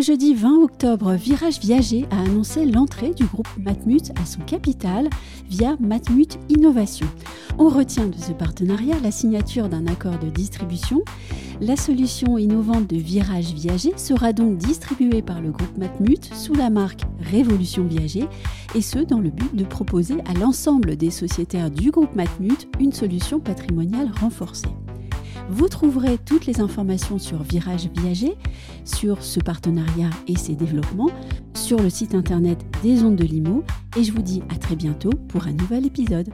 jeudi 20 octobre, Virage Viager a annoncé l'entrée du groupe Matmut à son capital via Matmut Innovation. On retient de ce partenariat la signature d'un accord de distribution. La solution innovante de Virage Viager sera donc distribuée par le groupe Matmut sous la marque Révolution Viager et ce dans le but de proposer à l'ensemble des sociétaires du groupe Matmut une solution patrimoniale renforcée. Vous trouverez toutes les informations sur Virage Viager, sur ce partenariat et ses développements, sur le site internet des ondes de Limo et je vous dis à très bientôt pour un nouvel épisode.